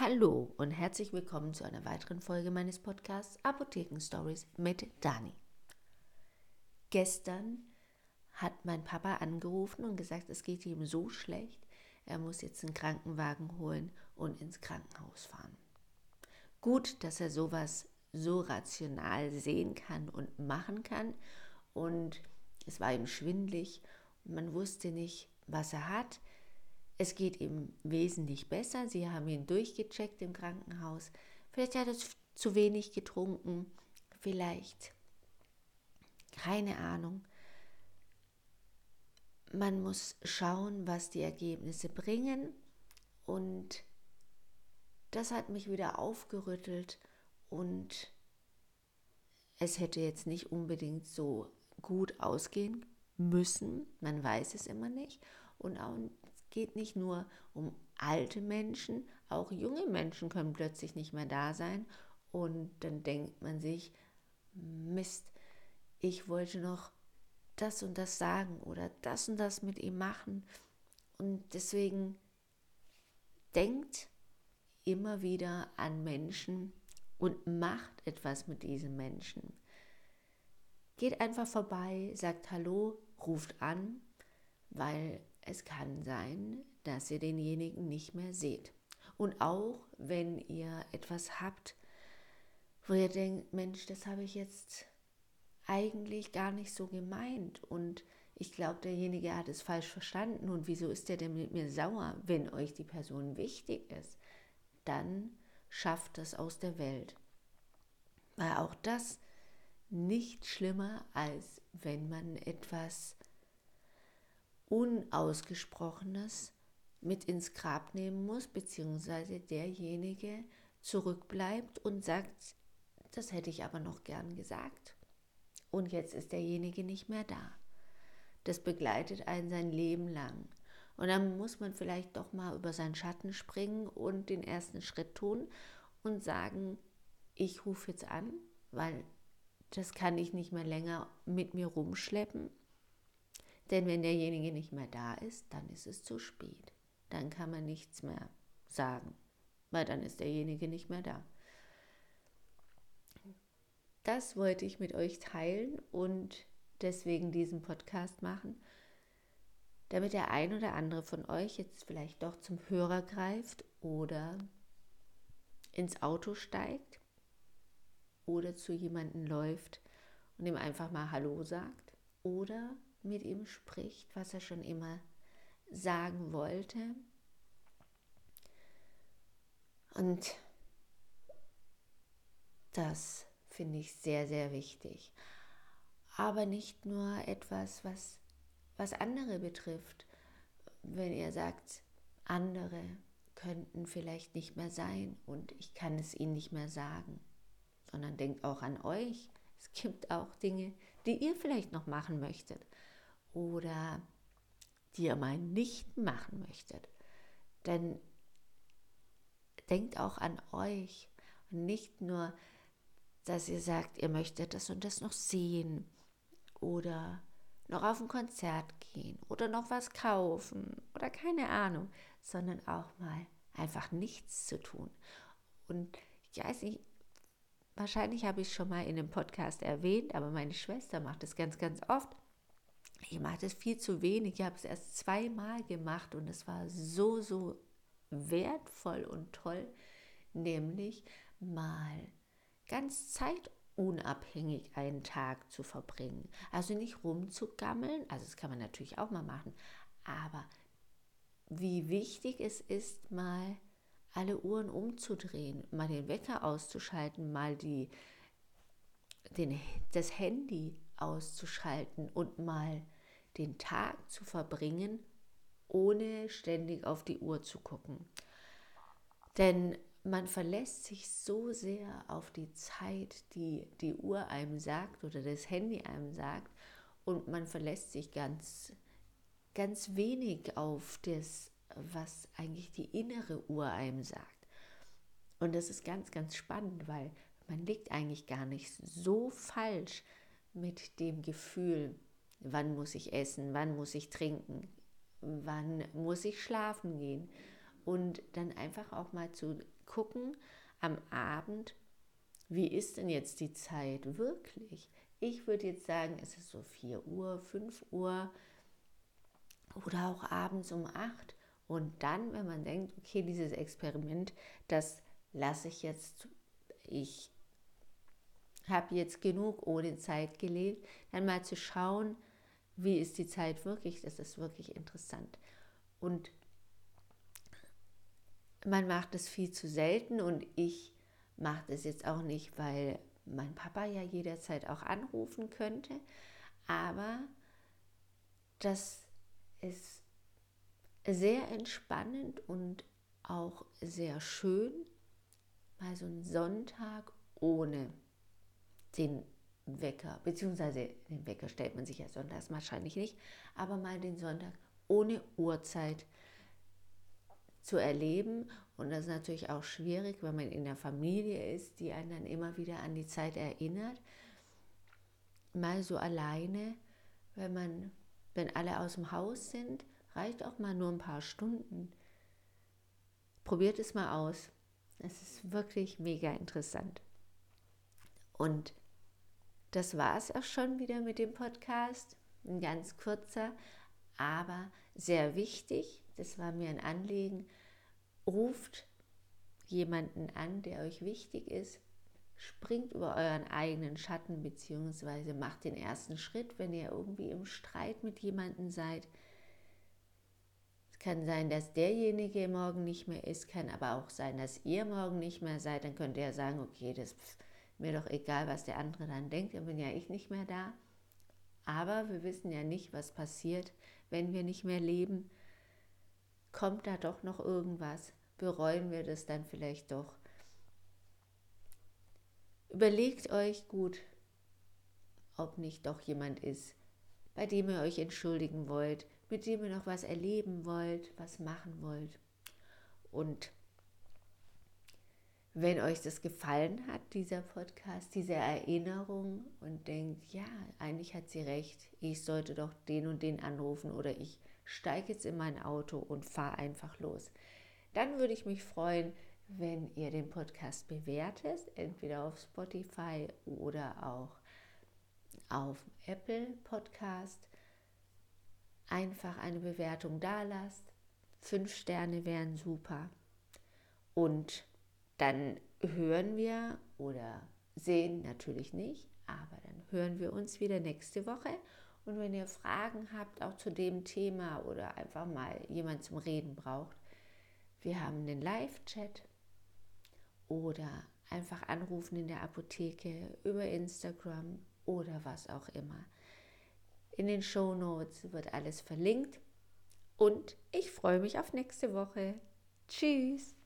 Hallo und herzlich willkommen zu einer weiteren Folge meines Podcasts Apotheken Stories mit Dani. Gestern hat mein Papa angerufen und gesagt, es geht ihm so schlecht, er muss jetzt einen Krankenwagen holen und ins Krankenhaus fahren. Gut, dass er sowas so rational sehen kann und machen kann und es war ihm schwindlig und man wusste nicht, was er hat. Es geht ihm wesentlich besser. Sie haben ihn durchgecheckt im Krankenhaus. Vielleicht hat er zu wenig getrunken. Vielleicht. Keine Ahnung. Man muss schauen, was die Ergebnisse bringen. Und das hat mich wieder aufgerüttelt. Und es hätte jetzt nicht unbedingt so gut ausgehen müssen. Man weiß es immer nicht. Und geht nicht nur um alte Menschen, auch junge Menschen können plötzlich nicht mehr da sein. Und dann denkt man sich, Mist, ich wollte noch das und das sagen oder das und das mit ihm machen. Und deswegen denkt immer wieder an Menschen und macht etwas mit diesen Menschen. Geht einfach vorbei, sagt Hallo, ruft an, weil es kann sein, dass ihr denjenigen nicht mehr seht. Und auch wenn ihr etwas habt, wo ihr denkt, Mensch, das habe ich jetzt eigentlich gar nicht so gemeint und ich glaube, derjenige hat es falsch verstanden und wieso ist der denn mit mir sauer, wenn euch die Person wichtig ist, dann schafft das aus der Welt. Weil auch das nicht schlimmer, als wenn man etwas Unausgesprochenes mit ins Grab nehmen muss, beziehungsweise derjenige zurückbleibt und sagt, das hätte ich aber noch gern gesagt. Und jetzt ist derjenige nicht mehr da. Das begleitet einen sein Leben lang. Und dann muss man vielleicht doch mal über seinen Schatten springen und den ersten Schritt tun und sagen, ich rufe jetzt an, weil das kann ich nicht mehr länger mit mir rumschleppen. Denn wenn derjenige nicht mehr da ist, dann ist es zu spät. Dann kann man nichts mehr sagen, weil dann ist derjenige nicht mehr da. Das wollte ich mit euch teilen und deswegen diesen Podcast machen, damit der ein oder andere von euch jetzt vielleicht doch zum Hörer greift oder ins Auto steigt oder zu jemandem läuft und ihm einfach mal Hallo sagt oder mit ihm spricht, was er schon immer sagen wollte. Und das finde ich sehr, sehr wichtig. Aber nicht nur etwas, was, was andere betrifft. Wenn ihr sagt, andere könnten vielleicht nicht mehr sein und ich kann es ihnen nicht mehr sagen, sondern denkt auch an euch. Es gibt auch Dinge, die ihr vielleicht noch machen möchtet oder die ihr mal nicht machen möchtet. Denn denkt auch an euch und nicht nur, dass ihr sagt, ihr möchtet das und das noch sehen oder noch auf ein Konzert gehen oder noch was kaufen oder keine Ahnung, sondern auch mal einfach nichts zu tun. Und ich weiß nicht, wahrscheinlich habe ich schon mal in einem Podcast erwähnt, aber meine Schwester macht es ganz, ganz oft. Ich mache das viel zu wenig. Ich habe es erst zweimal gemacht und es war so, so wertvoll und toll, nämlich mal ganz zeitunabhängig einen Tag zu verbringen. Also nicht rumzugammeln, also das kann man natürlich auch mal machen, aber wie wichtig es ist, mal alle Uhren umzudrehen, mal den Wecker auszuschalten, mal die, den, das Handy auszuschalten und mal den Tag zu verbringen, ohne ständig auf die Uhr zu gucken. Denn man verlässt sich so sehr auf die Zeit, die die Uhr einem sagt oder das Handy einem sagt und man verlässt sich ganz, ganz wenig auf das, was eigentlich die innere Uhr einem sagt. Und das ist ganz, ganz spannend, weil man liegt eigentlich gar nicht so falsch mit dem Gefühl, wann muss ich essen, wann muss ich trinken, wann muss ich schlafen gehen und dann einfach auch mal zu gucken am Abend, wie ist denn jetzt die Zeit wirklich? Ich würde jetzt sagen, es ist so 4 Uhr, 5 Uhr oder auch abends um 8. Und dann, wenn man denkt, okay, dieses Experiment, das lasse ich jetzt, ich habe jetzt genug ohne Zeit gelebt, dann mal zu schauen, wie ist die Zeit wirklich, das ist wirklich interessant. Und man macht es viel zu selten und ich mache das jetzt auch nicht, weil mein Papa ja jederzeit auch anrufen könnte, aber das ist sehr entspannend und auch sehr schön, mal so einen Sonntag ohne den Wecker, beziehungsweise den Wecker stellt man sich ja sonntags wahrscheinlich nicht, aber mal den Sonntag ohne Uhrzeit zu erleben. Und das ist natürlich auch schwierig, wenn man in der Familie ist, die einen dann immer wieder an die Zeit erinnert. Mal so alleine, wenn man, wenn alle aus dem Haus sind, reicht auch mal nur ein paar Stunden. Probiert es mal aus. Es ist wirklich mega interessant. Und das war es auch schon wieder mit dem Podcast. Ein ganz kurzer, aber sehr wichtig. Das war mir ein Anliegen. Ruft jemanden an, der euch wichtig ist. Springt über euren eigenen Schatten bzw. macht den ersten Schritt, wenn ihr irgendwie im Streit mit jemandem seid. Kann sein, dass derjenige morgen nicht mehr ist, kann aber auch sein, dass ihr morgen nicht mehr seid. Dann könnt ihr sagen, okay, das ist mir doch egal, was der andere dann denkt, dann bin ja ich nicht mehr da. Aber wir wissen ja nicht, was passiert, wenn wir nicht mehr leben. Kommt da doch noch irgendwas? Bereuen wir das dann vielleicht doch? Überlegt euch gut, ob nicht doch jemand ist, bei dem ihr euch entschuldigen wollt, mit dem ihr noch was erleben wollt, was machen wollt. Und wenn euch das gefallen hat, dieser Podcast, diese Erinnerung und denkt, ja, eigentlich hat sie recht, ich sollte doch den und den anrufen oder ich steige jetzt in mein Auto und fahre einfach los, dann würde ich mich freuen, wenn ihr den Podcast bewertet, entweder auf Spotify oder auch auf Apple Podcast. Einfach eine Bewertung da lasst. Fünf Sterne wären super. Und dann hören wir oder sehen natürlich nicht, aber dann hören wir uns wieder nächste Woche. Und wenn ihr Fragen habt, auch zu dem Thema oder einfach mal jemand zum Reden braucht, wir haben den Live-Chat oder einfach anrufen in der Apotheke über Instagram oder was auch immer. In den Show Notes wird alles verlinkt und ich freue mich auf nächste Woche. Tschüss!